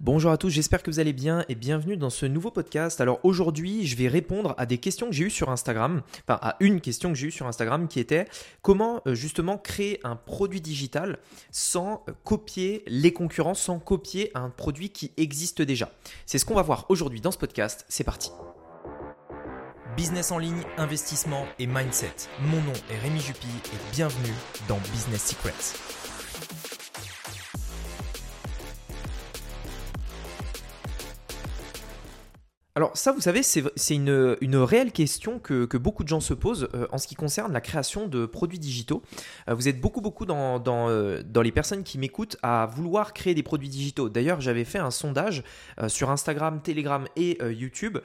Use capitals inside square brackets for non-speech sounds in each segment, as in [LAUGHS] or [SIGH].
Bonjour à tous, j'espère que vous allez bien et bienvenue dans ce nouveau podcast. Alors aujourd'hui, je vais répondre à des questions que j'ai eues sur Instagram, enfin à une question que j'ai eue sur Instagram qui était comment euh, justement créer un produit digital sans euh, copier les concurrents, sans copier un produit qui existe déjà? C'est ce qu'on va voir aujourd'hui dans ce podcast, c'est parti. Business en ligne, investissement et mindset. Mon nom est Rémi Jupy et bienvenue dans Business Secrets. Alors ça, vous savez, c'est une, réelle question que, beaucoup de gens se posent euh, en ce qui concerne la création de produits digitaux. Euh, vous êtes beaucoup, beaucoup euh, dans les personnes qui m'écoutent à vouloir créer des produits digitaux. D'ailleurs, j'avais fait un sondage sur Instagram, Telegram et YouTube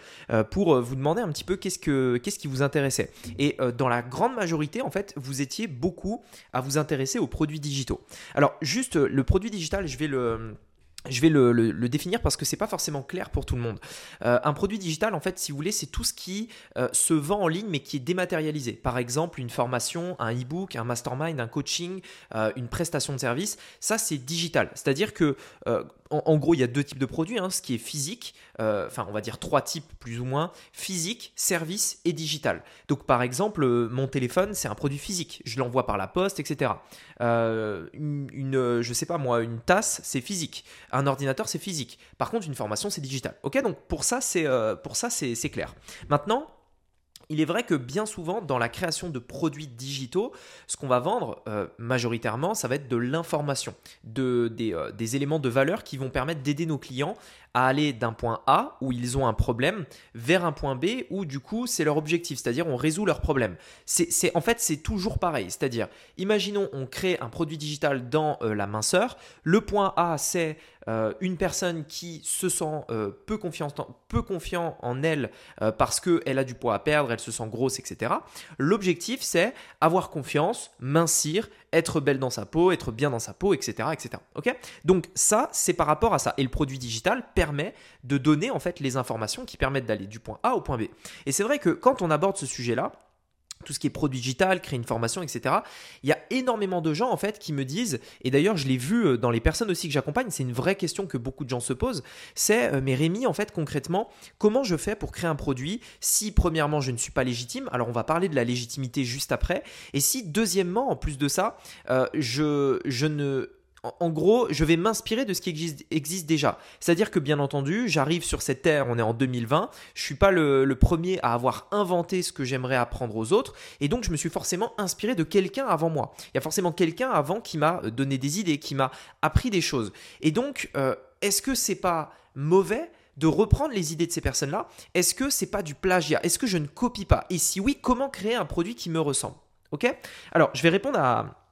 pour vous demander un petit peu qu'est-ce, que, qu'est-ce qui vous intéressait. Et dans la grande majorité, en fait, vous étiez beaucoup à vous intéresser aux produits digitaux. Alors juste, le produit digital, je vais le je vais le, définir parce que c'est pas forcément clair pour tout le monde. Euh, un produit digital, en fait, si vous voulez, c'est tout ce qui euh, se vend en ligne mais qui est dématérialisé. Par exemple, une formation, un e-book, un mastermind, un coaching, euh, une prestation de service. Ça, c'est digital. C'est-à-dire que en, gros, il y a deux types de produits. Hein. ce qui est physique, euh, enfin, on va dire trois types plus ou moins physique, service et digital. Donc, par exemple, euh, mon téléphone, c'est un produit physique. Je l'envoie par la poste, etc. Euh, une, je sais pas moi, une tasse, c'est physique. Un ordinateur, c'est physique. Par contre, une formation, c'est digital. Ok, donc pour ça, c'est clair. Maintenant. Il est vrai que bien souvent, dans la création de produits digitaux, ce qu'on va vendre majoritairement, ça va être de l'information, de, des, des, éléments de valeur qui vont permettre d'aider nos clients à aller d'un point A où ils ont un problème vers un point B où du coup c'est leur objectif, c'est-à-dire on résout leur problème. C'est, en fait c'est toujours pareil, c'est-à-dire imaginons on crée un produit digital dans euh, la minceur, le point A c'est euh, une personne qui se sent euh, peu, peu confiant en elle parce qu'elle a du poids à perdre, elle se sent grosse, etc. L'objectif c'est avoir confiance, mincir, être belle dans sa peau, être bien dans sa peau, etc. etc. Ok? Donc ça, c'est par rapport à ça. Et le produit digital permet de donner en fait les informations qui permettent d'aller du point A au point B. Et c'est vrai que quand on aborde ce sujet-là, tout ce qui est produit digital, créer une formation, etc. Il y a énormément de gens en fait qui me disent, et d'ailleurs je l'ai vu euh, dans les personnes aussi que j'accompagne, c'est une vraie question que beaucoup de gens se posent, c'est euh, mais Rémi en fait concrètement, comment je fais pour créer un produit si premièrement je ne suis pas légitime, alors on va parler de la légitimité juste après, et si deuxièmement en plus de ça, euh, je, je ne en gros, je vais m'inspirer de ce qui existe, déjà. C'est-à-dire que bien entendu, j'arrive sur cette terre, on est en 2020, je suis pas le, premier à avoir inventé ce que j'aimerais apprendre aux autres, et donc je me suis forcément inspiré de quelqu'un avant moi. Il y a forcément quelqu'un avant qui m'a euh, donné des idées, qui m'a appris des choses. Et donc, euh, est-ce que c'est pas mauvais de reprendre les idées de ces personnes-là? Est-ce que c'est pas du plagiat? Est-ce que je ne copie pas? Et si oui, comment créer un produit qui me ressemble? Ok? Alors, je vais répondre à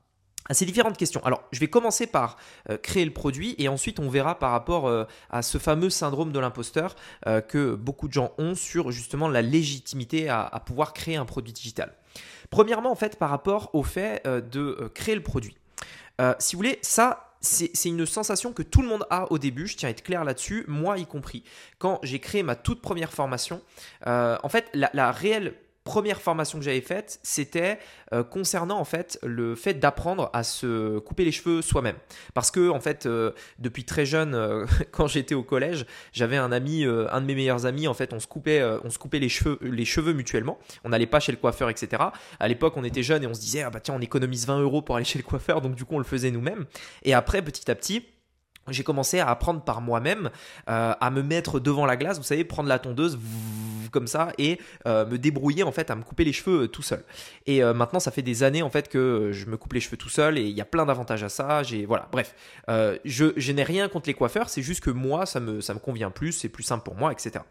à ces différentes questions. Alors, je vais commencer par euh, créer le produit et ensuite on verra par rapport euh, à ce fameux syndrome de l'imposteur euh, que beaucoup de gens ont sur justement la légitimité à, pouvoir créer un produit digital. Premièrement, en fait, par rapport au fait de créer le produit. si vous voulez, ça, c'est une sensation que tout le monde a au début, je tiens à être clair là-dessus, moi y compris. Quand j'ai créé ma toute première formation, en fait, la réelle première formation que j'avais faite, c'était euh, concernant en fait le fait d'apprendre à se couper les cheveux soi-même. Parce que en fait, euh, depuis très jeune, euh, [LAUGHS] quand j'étais au collège, j'avais un ami, un de mes meilleurs amis. En fait, on se coupait, on se coupait les cheveux, les cheveux mutuellement. On n'allait pas chez le coiffeur, etc. À l'époque, on était jeunes et on se disait ah bah tiens, on économise 20 euros pour aller chez le coiffeur, donc du coup, on le faisait nous-mêmes. Et après, petit à petit j'ai commencé à apprendre par moi-même à me mettre devant la glace, vous savez, prendre la tondeuse, comme ça et euh, me débrouiller en fait à me couper les cheveux euh, tout seul. Et euh, maintenant, ça fait des années en fait que je me coupe les cheveux tout seul et il y a plein d'avantages à ça. J'ai voilà, bref, je, je n'ai rien contre les coiffeurs, c'est juste que moi, ça me ça me convient plus, c'est plus simple pour moi, etc.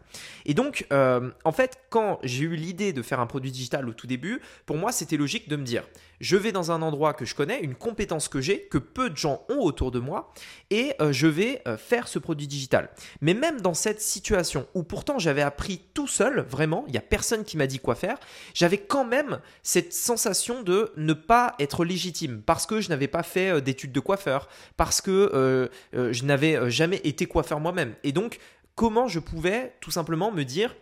Et donc, en fait, quand j'ai eu l'idée de faire un produit digital au tout début, pour moi, c'était logique de me dire je vais dans un endroit que je connais, une compétence que j'ai, que peu de gens ont autour de moi, et euh, je vais euh, faire ce produit digital. Mais même dans cette situation où pourtant j'avais appris tout seul, vraiment, il n'y a personne qui m'a dit quoi faire, j'avais quand même cette sensation de ne pas être légitime, parce que je n'avais pas fait euh, d'études de coiffeur, parce que je n'avais jamais été coiffeur moi-même. Et donc, comment je pouvais tout simplement me dire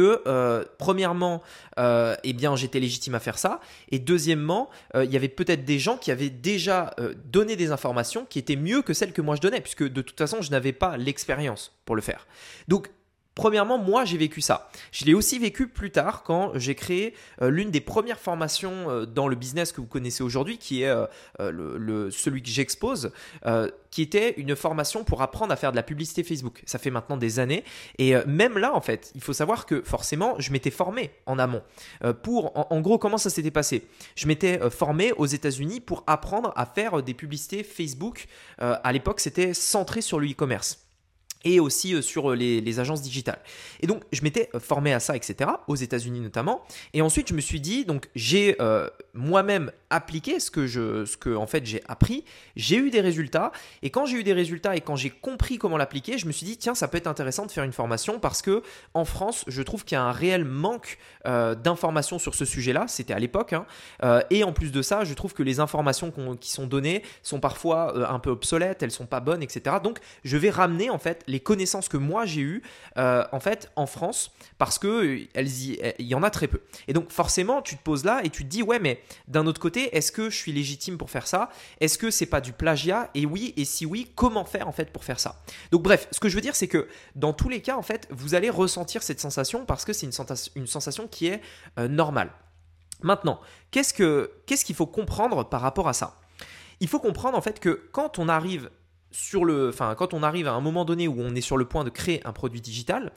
euh, premièrement, euh, eh bien, j'étais légitime à faire ça, et deuxièmement, euh, il y avait peut-être des gens qui avaient déjà donné des informations qui étaient mieux que celles que moi je donnais, puisque de toute façon, je n'avais pas l'expérience pour le faire. Donc, Premièrement, moi, j'ai vécu ça. Je l'ai aussi vécu plus tard quand j'ai créé l'une des premières formations dans le business que vous connaissez aujourd'hui, qui est le, celui que j'expose qui était une formation pour apprendre à faire de la publicité Facebook. Ça fait maintenant des années. Et euh, même là, en fait, il faut savoir que forcément, je m'étais formé en amont. Euh, pour, en, gros, comment ça s'était passé? Je m'étais euh, formé aux États-Unis pour apprendre à faire des publicités Facebook. à l'époque, c'était centré sur le e-commerce et aussi sur les, agences digitales. Et donc, je m'étais formé à ça, etc., aux États-Unis notamment. Et ensuite, je me suis dit, donc, j'ai moi-même appliqué ce que, je, ce que en fait, j'ai appris. J'ai eu des résultats. Et quand j'ai eu des résultats et quand j'ai compris comment l'appliquer, je me suis dit, tiens, ça peut être intéressant de faire une formation parce que en France, je trouve qu'il y a un réel manque euh, d'informations sur ce sujet-là. C'était à l'époque. Hein. Euh, et en plus de ça, je trouve que les informations qui sont données sont parfois euh, un peu obsolètes, elles sont pas bonnes, etc. Donc, je vais ramener en fait connaissances que moi j'ai eues en fait en France parce que elles il y en a très peu. Et donc, forcément, tu te poses là et tu te dis, ouais, mais d'un autre côté, est-ce que je suis légitime pour faire ça? Est-ce que c'est pas du plagiat? Et oui, et si oui, comment faire en fait pour faire ça? Donc bref, ce que je veux dire, c'est que dans tous les cas, en fait, vous allez ressentir cette sensation parce que c'est une, sensation, qui est euh, normale. Maintenant, qu'est-ce qu'il faut comprendre par rapport à ça? Il faut comprendre en fait que quand on arrive sur le, enfin, quand on arrive à un moment donné où on est sur le point de créer un produit digital,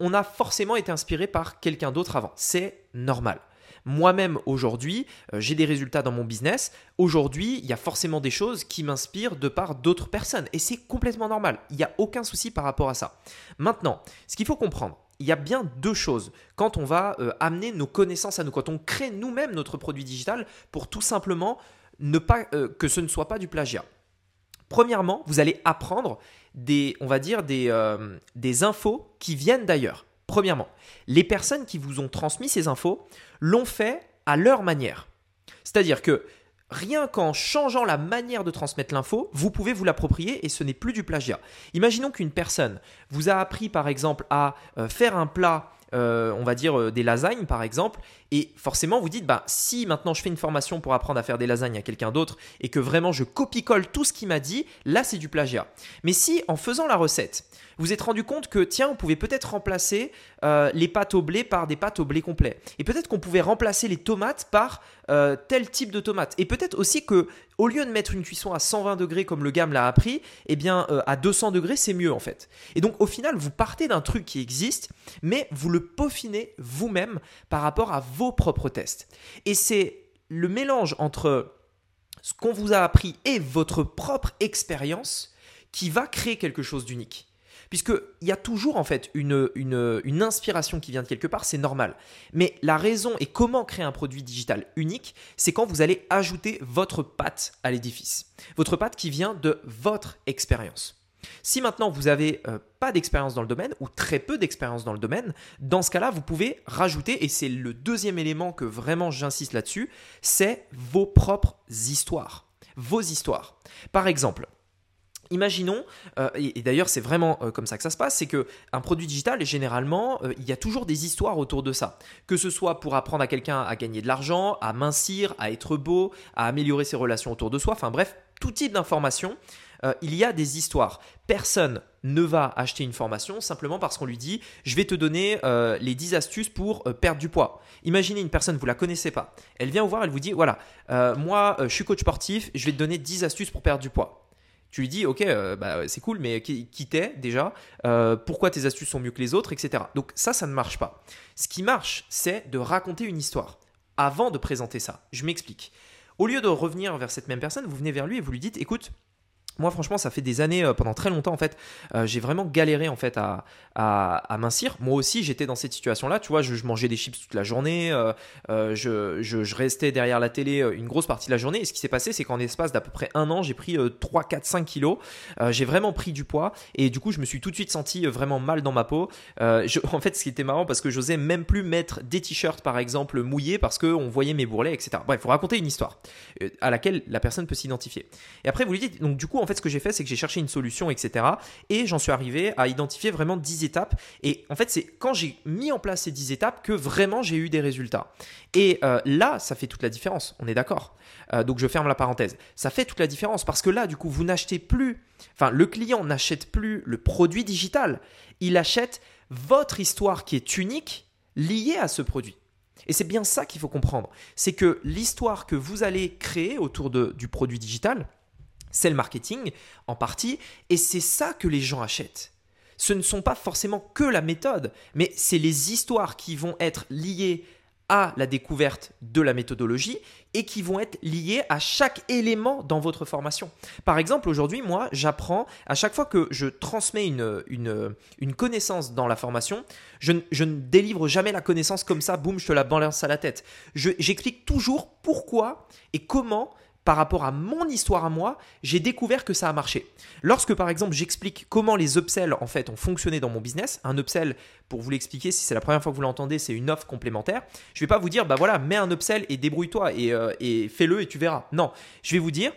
on a forcément été inspiré par quelqu'un d'autre avant. C'est normal. Moi-même, aujourd'hui, euh, j'ai des résultats dans mon business. Aujourd'hui, il y a forcément des choses qui m'inspirent de par d'autres personnes. Et c'est complètement normal. Il n'y a aucun souci par rapport à ça. Maintenant, ce qu'il faut comprendre, il y a bien deux choses quand on va euh, amener nos connaissances à nous, quand on crée nous-mêmes notre produit digital pour tout simplement ne pas euh, que ce ne soit pas du plagiat. Premièrement, vous allez apprendre des, on va dire, des, des infos qui viennent d'ailleurs. Premièrement, les personnes qui vous ont transmis ces infos l'ont fait à leur manière. C'est-à-dire que rien qu'en changeant la manière de transmettre l'info, vous pouvez vous l'approprier et ce n'est plus du plagiat. Imaginons qu'une personne vous a appris par exemple à euh, faire un plat euh, on va dire euh, des lasagnes par exemple, et forcément vous dites bah si maintenant je fais une formation pour apprendre à faire des lasagnes à quelqu'un d'autre et que vraiment je copie-colle tout ce qu'il m'a dit, là c'est du plagiat. Mais si en faisant la recette, vous êtes rendu compte que tiens, on pouvait peut-être remplacer euh, les pâtes au blé par des pâtes au blé complet. Et peut-être qu'on pouvait remplacer les tomates par tel type de tomates. Et peut-être aussi que au lieu de mettre une cuisson à 120 degrés comme le gamme l'a appris, eh bien euh, à 200 degrés c'est mieux en fait. Et donc au final vous partez d'un truc qui existe, mais vous le peaufinez vous-même par rapport à vos propres tests. Et c'est le mélange entre ce qu'on vous a appris et votre propre expérience qui va créer quelque chose d'unique. Puisqu'il y a toujours en fait une, inspiration qui vient de quelque part, c'est normal. Mais la raison et comment créer un produit digital unique, c'est quand vous allez ajouter votre patte à l'édifice. Votre patte qui vient de votre expérience. Si maintenant vous n'avez euh, pas d'expérience dans le domaine ou très peu d'expérience dans le domaine, dans ce cas-là, vous pouvez rajouter, et c'est le deuxième élément que vraiment j'insiste là-dessus, c'est vos propres histoires. Vos histoires. Par exemple, Imaginons, euh, et, d'ailleurs c'est vraiment euh, comme ça que ça se passe, c'est que un produit digital, généralement, euh, il y a toujours des histoires autour de ça. Que ce soit pour apprendre à quelqu'un à gagner de l'argent, à mincir, à être beau, à améliorer ses relations autour de soi, enfin bref, tout type d'information, il y a des histoires. Personne ne va acheter une formation simplement parce qu'on lui dit je vais te donner les 10 astuces pour perdre du poids. Imaginez une personne, vous la connaissez pas. Elle vient vous voir, elle vous dit voilà, moi je suis coach sportif, je vais te donner 10 astuces pour perdre du poids. Tu lui dis, ok, euh, bah, c'est cool, mais qui, t'es déjà euh, Pourquoi tes astuces sont mieux que les autres, etc. Donc ça, ça ne marche pas. Ce qui marche, c'est de raconter une histoire avant de présenter ça. Je m'explique. Au lieu de revenir vers cette même personne, vous venez vers lui et vous lui dites, écoute, moi, franchement, ça fait des années, euh, pendant très longtemps, en fait, euh, j'ai vraiment galéré en fait à, à, mincir. Moi aussi, j'étais dans cette situation-là. Tu vois, je, mangeais des chips toute la journée, euh, je, je, restais derrière la télé une grosse partie de la journée. Et ce qui s'est passé, c'est qu'en espace d'à peu près un an, j'ai pris 3, 4, 5 kilos. j'ai vraiment pris du poids et du coup, je me suis tout de suite senti vraiment mal dans ma peau. [LAUGHS] En fait, ce qui était marrant, parce que j'osais même plus mettre des t-shirts, par exemple, mouillés parce qu'on voyait mes bourrelets, etc. Bref, il faut raconter une histoire à laquelle la personne peut s'identifier. Et après, vous lui dites, donc du coup, en fait, ce que j'ai fait, c'est que j'ai cherché une solution, etc. Et j'en suis arrivé à identifier vraiment 10 étapes. Et en fait, c'est quand j'ai mis en place ces 10 étapes que vraiment j'ai eu des résultats. Et euh, là, ça fait toute la différence, on est d'accord. Euh, donc je ferme la parenthèse. Ça fait toute la différence parce que là, du coup, vous n'achetez plus, enfin, le client n'achète plus le produit digital, il achète votre histoire qui est unique liée à ce produit. Et c'est bien ça qu'il faut comprendre. C'est que l'histoire que vous allez créer autour du produit digital, c'est le marketing en partie, et c'est ça que les gens achètent. Ce ne sont pas forcément que la méthode, mais c'est les histoires qui vont être liées à la découverte de la méthodologie et qui vont être liées à chaque élément dans votre formation. Par exemple, aujourd'hui, moi, j'apprends, à chaque fois que je transmets une, une, connaissance dans la formation, je, je, ne délivre jamais la connaissance comme ça, boum, je te la balance à la tête. J'explique toujours pourquoi et comment par rapport à mon histoire à moi, j'ai découvert que ça a marché. Lorsque par exemple j'explique comment les upsells en fait ont fonctionné dans mon business, un upsell pour vous l'expliquer, si c'est la première fois que vous l'entendez, c'est une offre complémentaire. Je ne vais pas vous dire bah voilà, mets un upsell et débrouille-toi et, euh, et fais-le et tu verras. Non, je vais vous dire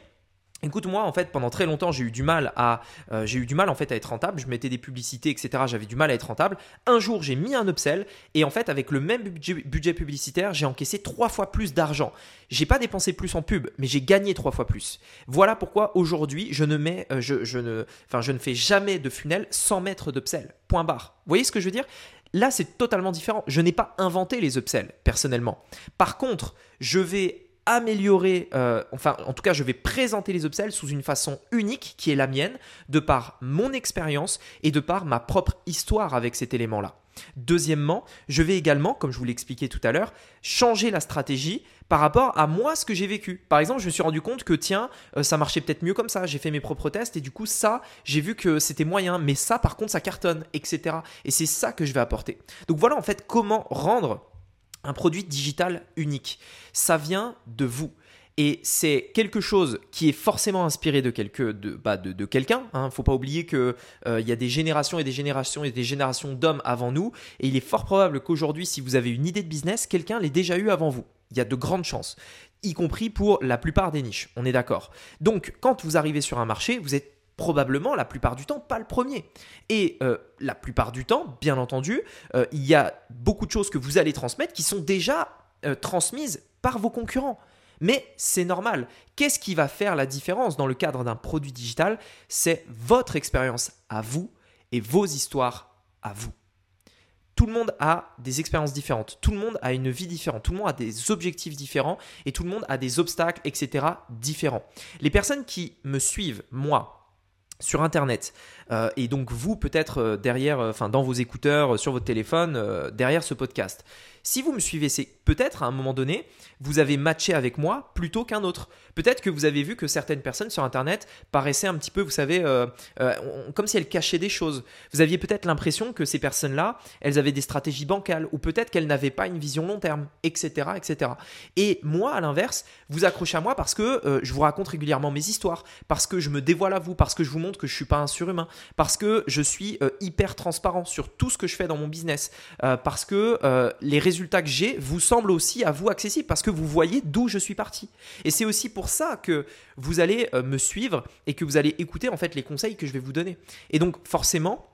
Écoute, moi, en fait, pendant très longtemps, j'ai eu du mal à, euh, j'ai eu du mal en fait à être rentable. Je mettais des publicités, etc. J'avais du mal à être rentable. Un jour, j'ai mis un upsell et en fait, avec le même budget, publicitaire, j'ai encaissé trois fois plus d'argent. J'ai pas dépensé plus en pub, mais j'ai gagné trois fois plus. Voilà pourquoi aujourd'hui, je ne mets, euh, je, ne, enfin, je ne fais jamais de funnel sans mettre d'upsell. Point barre. Vous voyez ce que je veux dire? Là, c'est totalement différent. Je n'ai pas inventé les upsells personnellement. Par contre, je vais améliorer, euh, enfin en tout cas je vais présenter les upsells sous une façon unique qui est la mienne, de par mon expérience et de par ma propre histoire avec cet élément-là. Deuxièmement, je vais également, comme je vous l'expliquais tout à l'heure, changer la stratégie par rapport à moi ce que j'ai vécu. Par exemple, je me suis rendu compte que tiens, euh, ça marchait peut-être mieux comme ça. J'ai fait mes propres tests et du coup ça, j'ai vu que c'était moyen, mais ça par contre ça cartonne, etc. Et c'est ça que je vais apporter. Donc voilà en fait comment rendre un produit digital unique. Ça vient de vous. Et c'est quelque chose qui est forcément inspiré de, quelque, de, bah de, quelqu'un. Il hein. ne faut pas oublier qu'il euh, y a des générations et des générations et des générations d'hommes avant nous. Et il est fort probable qu'aujourd'hui, si vous avez une idée de business, quelqu'un l'ait déjà eu avant vous. Il y a de grandes chances, y compris pour la plupart des niches. On est d'accord. Donc, quand vous arrivez sur un marché, vous êtes probablement la plupart du temps pas le premier. Et euh, la plupart du temps, bien entendu, euh, il y a beaucoup de choses que vous allez transmettre qui sont déjà euh, transmises par vos concurrents. Mais c'est normal. Qu'est-ce qui va faire la différence dans le cadre d'un produit digital? C'est votre expérience à vous et vos histoires à vous. Tout le monde a des expériences différentes, tout le monde a une vie différente, tout le monde a des objectifs différents et tout le monde a des obstacles, etc. différents. Les personnes qui me suivent, moi, sur Internet. Euh, et donc vous, peut-être euh, derrière, euh, enfin dans vos écouteurs, sur votre téléphone, derrière ce podcast. Si vous me suivez, c'est peut-être à un moment donné, vous avez matché avec moi plutôt qu'un autre. Peut-être que vous avez vu que certaines personnes sur Internet paraissaient un petit peu, vous savez, comme si elles cachaient des choses. Vous aviez peut-être l'impression que ces personnes-là, elles avaient des stratégies bancales, ou peut-être qu'elles n'avaient pas une vision long terme, etc., etc. Et moi, à l'inverse, vous accrochez à moi parce que je vous raconte régulièrement mes histoires, parce que je me dévoile à vous, parce que je vous montre que je suis pas un surhumain, parce que je suis hyper transparent sur tout ce que je fais dans mon business, parce que les résultats que j'ai vous semblent aussi à vous accessibles parce que vous voyez d'où je suis parti. Et c'est aussi pour ça que vous allez euh, me suivre et que vous allez écouter en fait les conseils que je vais vous donner. Et donc forcément,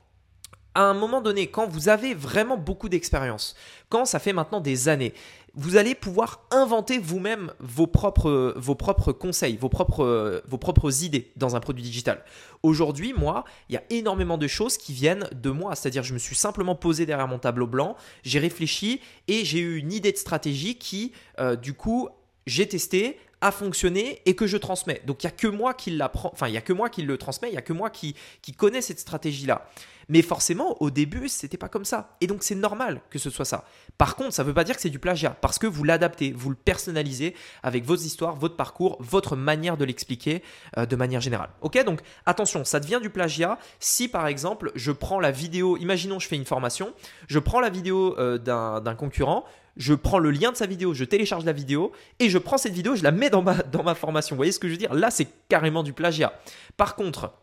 à un moment donné, quand vous avez vraiment beaucoup d'expérience, quand ça fait maintenant des années, vous allez pouvoir inventer vous-même vos propres, conseils, vos propres, vos propres idées dans un produit digital. Aujourd'hui, moi, il y a énormément de choses qui viennent de moi. C'est-à-dire, je me suis simplement posé derrière mon tableau blanc, j'ai réfléchi et j'ai eu une idée de stratégie qui, euh, du coup, j'ai testé, a fonctionné et que je transmets. Donc il y a que moi qui l'apprend, enfin il y a que moi qui le transmets, il y a que moi qui qui connais cette stratégie là. Mais forcément, au début, c'était pas comme ça. Et donc, c'est normal que ce soit ça. Par contre, ça ne veut pas dire que c'est du plagiat, parce que vous l'adaptez, vous le personnalisez avec vos histoires, votre parcours, votre manière de l'expliquer euh, de manière générale. Ok? Donc, attention, ça devient du plagiat si, par exemple, je prends la vidéo, imaginons, je fais une formation, je prends la vidéo euh, d'un concurrent, je prends le lien de sa vidéo, je télécharge la vidéo et je prends cette vidéo, je la mets dans ma, dans ma formation. Vous voyez ce que je veux dire? Là, c'est carrément du plagiat. Par contre,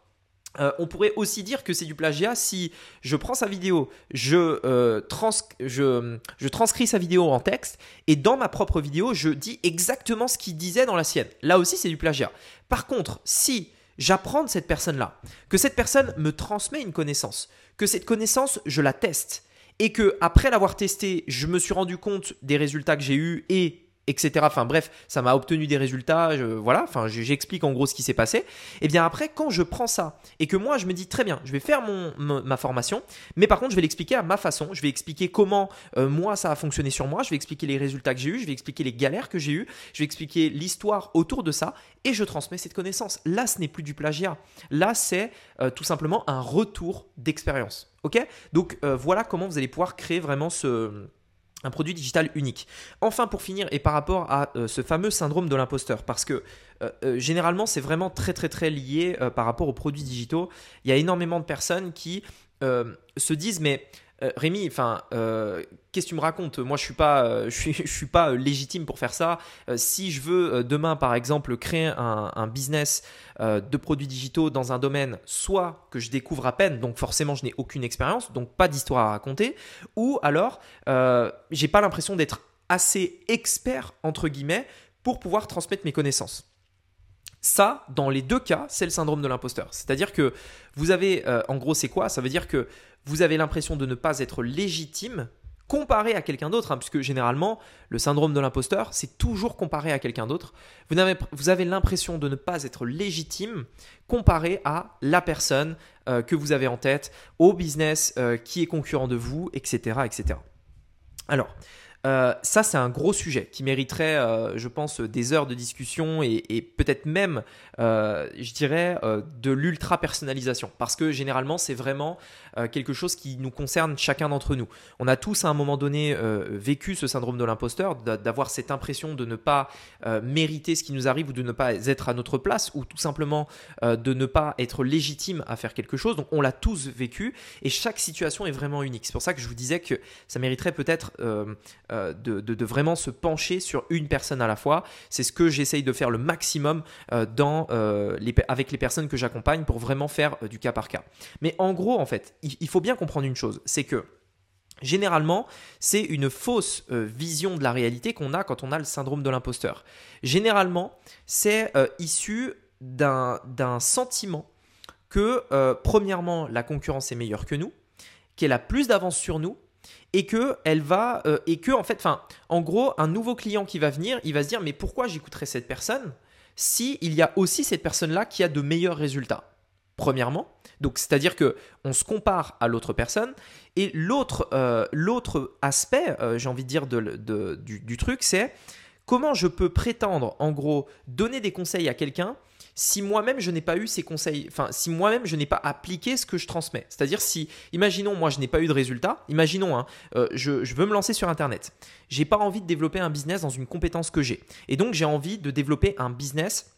euh, on pourrait aussi dire que c'est du plagiat si je prends sa vidéo, je, euh, je, je, transcris sa vidéo en texte et dans ma propre vidéo, je dis exactement ce qu'il disait dans la sienne. Là aussi, c'est du plagiat. Par contre, si j'apprends de cette personne-là, que cette personne me transmet une connaissance, que cette connaissance, je la teste, et que après l'avoir testée, je me suis rendu compte des résultats que j'ai eus et etc. Enfin bref, ça m'a obtenu des résultats, voilà, enfin j'explique en gros ce qui s'est passé. Et bien après, quand je prends ça et que moi je me dis très bien, je vais faire mon, ma formation, mais par contre je vais l'expliquer à ma façon, je vais expliquer comment euh, moi ça a fonctionné sur moi, je vais expliquer les résultats que j'ai eus, je vais expliquer les galères que j'ai eues, je vais expliquer l'histoire autour de ça et je transmets cette connaissance. Là, ce n'est plus du plagiat, là c'est euh, tout simplement un retour d'expérience. Ok? Donc euh, voilà comment vous allez pouvoir créer vraiment ce un produit digital unique. Enfin, pour finir, et par rapport à euh, ce fameux syndrome de l'imposteur, parce que euh, euh, généralement, c'est vraiment très très très lié par rapport aux produits digitaux. Il y a énormément de personnes qui se disent, mais Rémi, enfin, euh, qu'est-ce que tu me racontes? Moi, je suis pas, euh, [LAUGHS] je suis pas légitime pour faire ça. si je veux demain, par exemple, créer un, business de produits digitaux dans un domaine, soit que je découvre à peine, donc forcément, je n'ai aucune expérience, donc pas d'histoire à raconter, ou alors, j'ai pas l'impression d'être assez expert entre guillemets pour pouvoir transmettre mes connaissances. Ça, dans les deux cas, c'est le syndrome de l'imposteur. C'est-à-dire que vous avez, en gros, c'est quoi? Ça veut dire que vous avez l'impression de ne pas être légitime comparé à quelqu'un d'autre, hein, puisque généralement, le syndrome de l'imposteur, c'est toujours comparé à quelqu'un d'autre. Vous avez, vous avez l'impression de ne pas être légitime comparé à la personne euh, que vous avez en tête, au business euh, qui est concurrent de vous, etc. etc. Alors, euh, ça, c'est un gros sujet qui mériterait, euh, je pense, des heures de discussion et, peut-être même, euh, je dirais, de l'ultra personnalisation. Parce que généralement, c'est vraiment quelque chose qui nous concerne chacun d'entre nous. On a tous à un moment donné vécu ce syndrome de l'imposteur, d'avoir cette impression de ne pas mériter ce qui nous arrive ou de ne pas être à notre place ou tout simplement de ne pas être légitime à faire quelque chose. Donc, on l'a tous vécu et chaque situation est vraiment unique. C'est pour ça que je vous disais que ça mériterait peut-être euh, de, vraiment se pencher sur une personne à la fois. C'est ce que j'essaye de faire le maximum euh, dans, euh, avec les personnes que j'accompagne pour vraiment faire du cas par cas. Mais en gros, en fait, il, faut bien comprendre une chose, c'est que Généralement, c'est une fausse vision de la réalité qu'on a quand on a le syndrome de l'imposteur. Généralement, c'est issu d'un sentiment que, premièrement, la concurrence est meilleure que nous, qu'elle a plus d'avance sur nous et que elle va euh, et que en fait enfin en gros un nouveau client qui va venir il va se dire mais pourquoi j'écouterais cette personne si il y a aussi cette personne là qui a de meilleurs résultats premièrement. Donc c'est à dire que on se compare à l'autre personne. Et l'autre euh, l'autre aspect euh, j'ai envie de dire de, du truc c'est comment je peux prétendre en gros donner des conseils à quelqu'un si moi-même je n'ai pas eu ces conseils, enfin si moi-même je n'ai pas appliqué ce que je transmets. C'est-à-dire si, imaginons moi je n'ai pas eu de résultat, imaginons hein, euh, je, veux me lancer sur Internet, j'ai pas envie de développer un business dans une compétence que j'ai, et donc j'ai envie de développer un business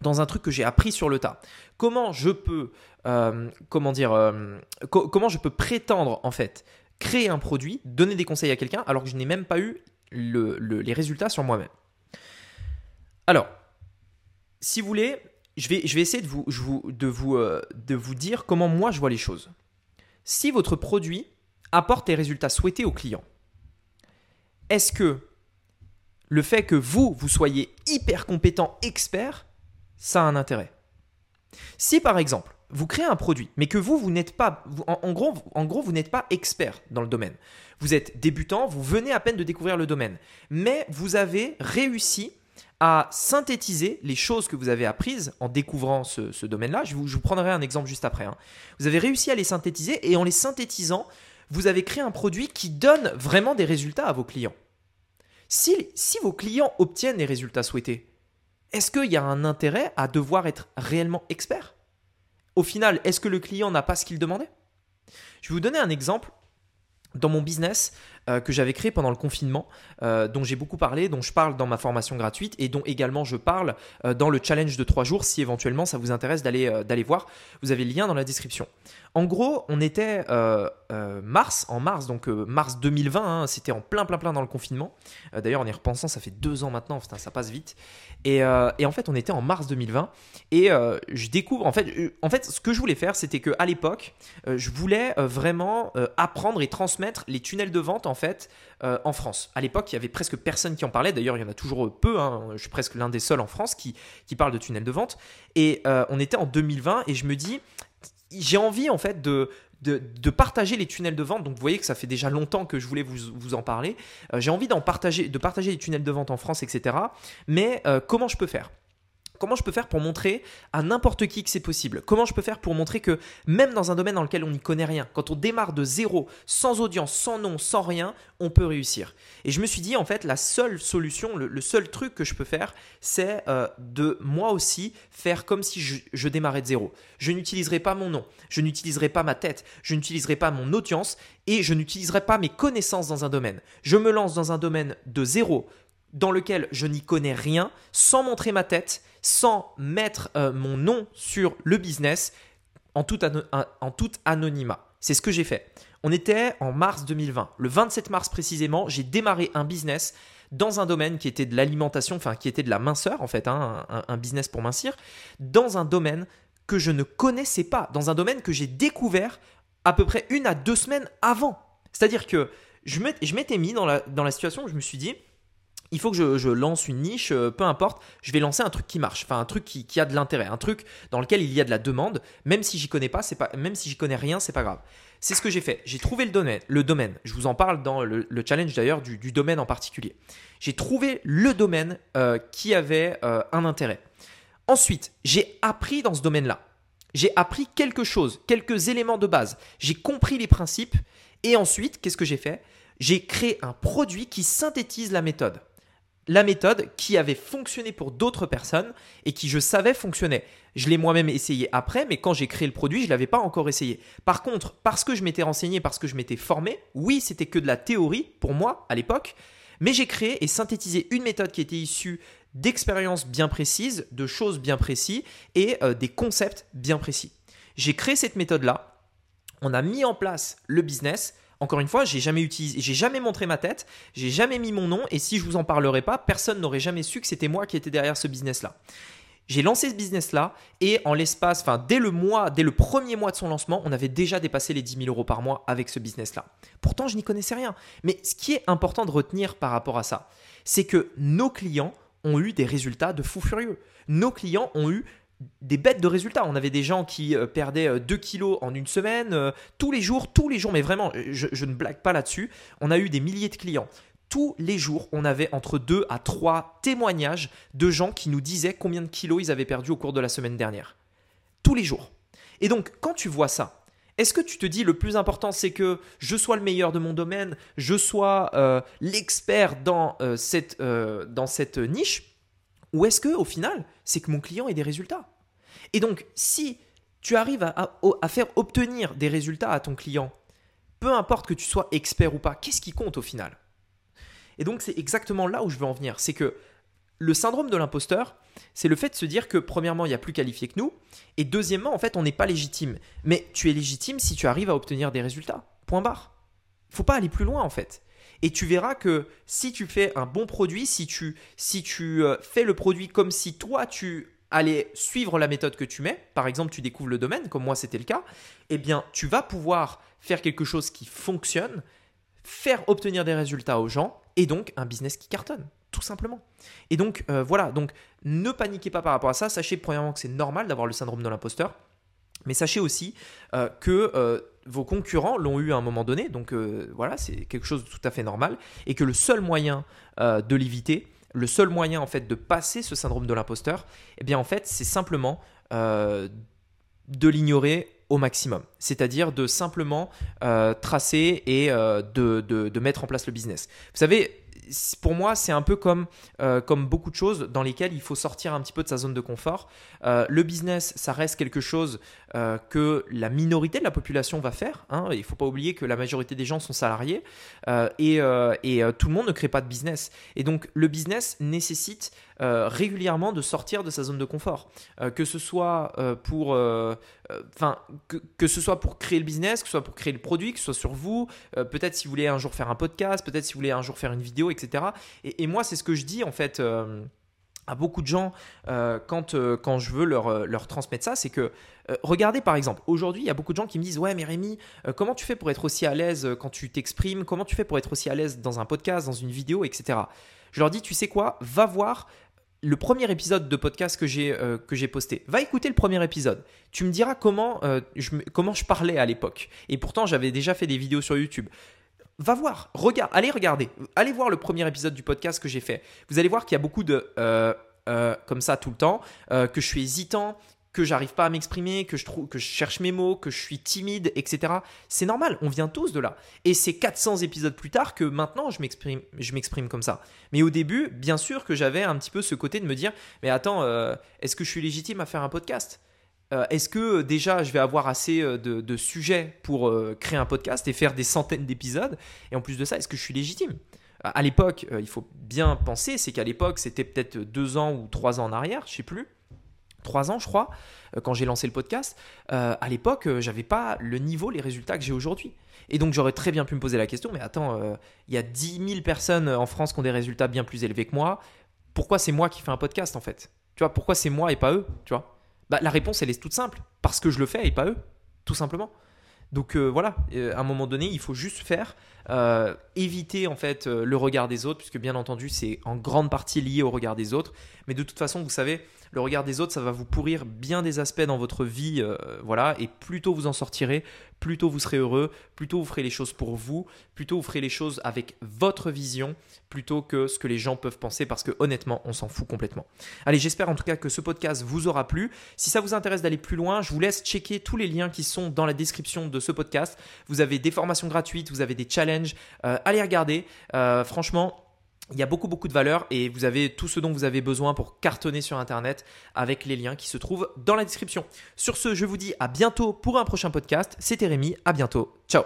dans un truc que j'ai appris sur le tas. Comment je peux, euh, comment dire, euh, comment je peux prétendre en fait créer un produit, donner des conseils à quelqu'un alors que je n'ai même pas eu les résultats sur moi-même? Alors, si vous voulez, je vais, je vais essayer de vous, de, vous, euh, de vous dire comment moi je vois les choses. Si votre produit apporte les résultats souhaités au client, est-ce que le fait que vous, vous soyez hyper compétent, expert, ça a un intérêt? Si par exemple, vous créez un produit, mais que vous, vous n'êtes pas, en, gros, en gros, vous n'êtes pas expert dans le domaine. Vous êtes débutant, vous venez à peine de découvrir le domaine, mais vous avez réussi à synthétiser les choses que vous avez apprises en découvrant ce, domaine-là. Je vous, prendrai un exemple juste après. Hein. Vous avez réussi à les synthétiser et en les synthétisant, vous avez créé un produit qui donne vraiment des résultats à vos clients. Si, vos clients obtiennent les résultats souhaités, est-ce qu'il y a un intérêt à devoir être réellement expert? Au final, est-ce que le client n'a pas ce qu'il demandait? Je vous donner un exemple dans mon business, euh, que j'avais créé pendant le confinement, euh, dont j'ai beaucoup parlé, dont je parle dans ma formation gratuite et dont également je parle euh, dans le challenge de 3 jours si éventuellement ça vous intéresse d'aller d'aller voir. Vous avez le lien dans la description. En gros, on était mars, en mars, donc mars 2020, hein, c'était en plein plein plein dans le confinement. D'ailleurs, en y repensant, ça fait deux ans maintenant, ça passe vite. Et, en fait, on était en mars 2020 et je découvre, en fait, en fait, ce que je voulais faire, c'était que à l'époque, je voulais vraiment apprendre et transmettre les tunnels de vente en fait en France. À l'époque, il y avait presque personne qui en parlait. D'ailleurs, il y en a toujours peu. Hein. Je suis presque l'un des seuls en France qui, qui parle de tunnel de vente. Et on était en 2020 et je me dis, j'ai envie en fait de, de, partager les tunnels de vente. Donc vous voyez que ça fait déjà longtemps que je voulais vous, vous en parler. Euh, j'ai envie d'en partager, de partager les tunnels de vente en France, etc. Mais euh, comment je peux faire? Comment je peux faire pour montrer à n'importe qui que c'est possible? Comment je peux faire pour montrer que même dans un domaine dans lequel on n'y connaît rien, quand on démarre de zéro, sans audience, sans nom, sans rien, on peut réussir? Et je me suis dit, en fait, la seule solution, le, seul truc que je peux faire, c'est euh, de moi aussi faire comme si je, je démarrais de zéro. Je n'utiliserai pas mon nom, je n'utiliserai pas ma tête, je n'utiliserai pas mon audience et je n'utiliserai pas mes connaissances dans un domaine. Je me lance dans un domaine de zéro dans lequel je n'y connais rien, sans montrer ma tête, sans mettre euh, mon nom sur le business, en tout, anonymat. C'est ce que j'ai fait. On était en mars 2020. Le 27 mars précisément, j'ai démarré un business dans un domaine qui était de l'alimentation, enfin qui était de la minceur en fait, hein, un, un, business pour mincir, dans un domaine que je ne connaissais pas, dans un domaine que j'ai découvert à peu près une à deux semaines avant. C'est-à-dire que je m'étais mis dans la, dans la situation où je me suis dit, il faut que je, lance une niche, euh, peu importe, je vais lancer un truc qui marche, enfin un truc qui, a de l'intérêt, un truc dans lequel il y a de la demande, même si j'y connais pas, même si j'y connais rien, c'est pas grave. C'est ce que j'ai fait. J'ai trouvé le domaine, le domaine. Je vous en parle dans le, challenge d'ailleurs du, domaine en particulier. J'ai trouvé le domaine euh, qui avait euh, un intérêt. Ensuite, j'ai appris dans ce domaine-là. J'ai appris quelque chose, quelques éléments de base. J'ai compris les principes. Et ensuite, qu'est-ce que j'ai fait? J'ai créé un produit qui synthétise la méthode la méthode qui avait fonctionné pour d'autres personnes et qui je savais fonctionnait. Je l'ai moi-même essayé après, mais quand j'ai créé le produit, je ne l'avais pas encore essayé. Par contre, parce que je m'étais renseigné, parce que je m'étais formé, oui, c'était que de la théorie pour moi à l'époque, mais j'ai créé et synthétisé une méthode qui était issue d'expériences bien précises, de choses bien précises et euh, des concepts bien précis. J'ai créé cette méthode-là, on a mis en place le business, encore une fois, j'ai jamais utilisé, j'ai jamais montré ma tête, j'ai jamais mis mon nom, et si je vous en parlerais pas, personne n'aurait jamais su que c'était moi qui étais derrière ce business-là. J'ai lancé ce business-là et en l'espace, enfin dès le mois, dès le premier mois de son lancement, on avait déjà dépassé les 10 000 euros par mois avec ce business-là. Pourtant, je n'y connaissais rien. Mais ce qui est important de retenir par rapport à ça, c'est que nos clients ont eu des résultats de fou furieux. Nos clients ont eu des bêtes de résultats. On avait des gens qui euh, perdaient 2 euh, kilos en une semaine, euh, tous les jours, tous les jours, mais vraiment, je, ne blague pas là-dessus. On a eu des milliers de clients. Tous les jours, on avait entre 2 à 3 témoignages de gens qui nous disaient combien de kilos ils avaient perdu au cours de la semaine dernière. Tous les jours. Et donc, quand tu vois ça, est-ce que tu te dis le plus important c'est que je sois le meilleur de mon domaine, je sois l'expert dans, cette, dans cette niche? Ou est-ce que au final, c'est que mon client ait des résultats Et donc, si tu arrives à, faire obtenir des résultats à ton client, peu importe que tu sois expert ou pas, qu'est-ce qui compte au final? Et donc, c'est exactement là où je veux en venir. C'est que le syndrome de l'imposteur, c'est le fait de se dire que premièrement, il y a plus qualifié que nous, et deuxièmement, en fait, on n'est pas légitime. Mais tu es légitime si tu arrives à obtenir des résultats. Point barre. Faut pas aller plus loin en fait. Et tu verras que si tu fais un bon produit, si tu, si tu euh, fais le produit comme si toi tu allais suivre la méthode que tu mets, par exemple tu découvres le domaine, comme moi c'était le cas, eh bien tu vas pouvoir faire quelque chose qui fonctionne, faire obtenir des résultats aux gens et donc un business qui cartonne tout simplement. Et donc euh, voilà, donc ne paniquez pas par rapport à ça, sachez premièrement que c'est normal d'avoir le syndrome de l'imposteur, mais sachez aussi euh, que vos concurrents l'ont eu à un moment donné, donc euh, voilà, c'est quelque chose de tout à fait normal, et que le seul moyen euh, de l'éviter, le seul moyen en fait de passer ce syndrome de l'imposteur, eh bien en fait c'est simplement euh, de l'ignorer au maximum, c'est-à-dire de simplement tracer et de, de, mettre en place le business. Vous savez, pour moi, c'est un peu comme, euh, comme beaucoup de choses dans lesquelles il faut sortir un petit peu de sa zone de confort. Euh, le business, ça reste quelque chose euh, que la minorité de la population va faire. Hein. Il ne faut pas oublier que la majorité des gens sont salariés et, et tout le monde ne crée pas de business. Et donc, le business nécessite régulièrement de sortir de sa zone de confort. que ce soit pour, enfin, que, ce soit pour créer le business, que ce soit pour créer le produit, que ce soit sur vous, peut-être si vous voulez un jour faire un podcast, peut-être si vous voulez un jour faire une vidéo, etc. Et, moi, c'est ce que je dis en fait. À beaucoup de gens euh, quand, euh, quand je veux leur, euh, leur transmettre ça, c'est que regardez par exemple, aujourd'hui il y a beaucoup de gens qui me disent ouais mais Rémi, comment tu fais pour être aussi à l'aise quand tu t'exprimes, comment tu fais pour être aussi à l'aise dans un podcast, dans une vidéo, etc. Je leur dis tu sais quoi, va voir le premier épisode de podcast que j'ai que j'ai posté. Va écouter le premier épisode. Tu me diras comment, je, comment je parlais à l'époque. Et pourtant j'avais déjà fait des vidéos sur YouTube va voir, regarde, allez regarder, allez voir le premier épisode du podcast que j'ai fait. Vous allez voir qu'il y a beaucoup de euh, euh, comme ça tout le temps, euh, que je suis hésitant, que j'arrive pas à m'exprimer, que je trouve, que je cherche mes mots, que je suis timide, etc. C'est normal, on vient tous de là. Et c'est 400 épisodes plus tard que maintenant je m'exprime, je m'exprime comme ça. Mais au début, bien sûr que j'avais un petit peu ce côté de me dire, mais attends, est-ce que je suis légitime à faire un podcast? Euh, est-ce que euh, déjà je vais avoir assez euh, de, sujets pour créer un podcast et faire des centaines d'épisodes? Et en plus de ça, est-ce que je suis légitime? À l'époque, il faut bien penser, c'est qu'à l'époque, c'était peut-être deux ans ou trois ans en arrière, je sais plus. Trois ans, je crois, quand j'ai lancé le podcast. à l'époque, j'avais pas le niveau, les résultats que j'ai aujourd'hui. Et donc, j'aurais très bien pu me poser la question mais attends, il y a 10 000 personnes en France qui ont des résultats bien plus élevés que moi. Pourquoi c'est moi qui fais un podcast en fait? Tu vois, pourquoi c'est moi et pas eux Tu vois? Bah, La réponse, elle est toute simple. Parce que je le fais et pas eux, tout simplement. Donc euh, voilà, euh, à un moment donné, il faut juste faire, euh, éviter en fait le regard des autres, puisque bien entendu, c'est en grande partie lié au regard des autres. Mais de toute façon, vous savez, le regard des autres, ça va vous pourrir bien des aspects dans votre vie, voilà. Et plus tôt vous en sortirez, plus tôt vous serez heureux, plus tôt vous ferez les choses pour vous, plus tôt vous ferez les choses avec votre vision, plutôt que ce que les gens peuvent penser, parce que honnêtement, on s'en fout complètement. Allez, j'espère en tout cas que ce podcast vous aura plu. Si ça vous intéresse d'aller plus loin, je vous laisse checker tous les liens qui sont dans la description de ce podcast. Vous avez des formations gratuites, vous avez des challenges. Euh, allez regarder. Euh, franchement, il y a beaucoup beaucoup de valeur et vous avez tout ce dont vous avez besoin pour cartonner sur Internet avec les liens qui se trouvent dans la description. Sur ce, je vous dis à bientôt pour un prochain podcast. C'était Rémi, à bientôt. Ciao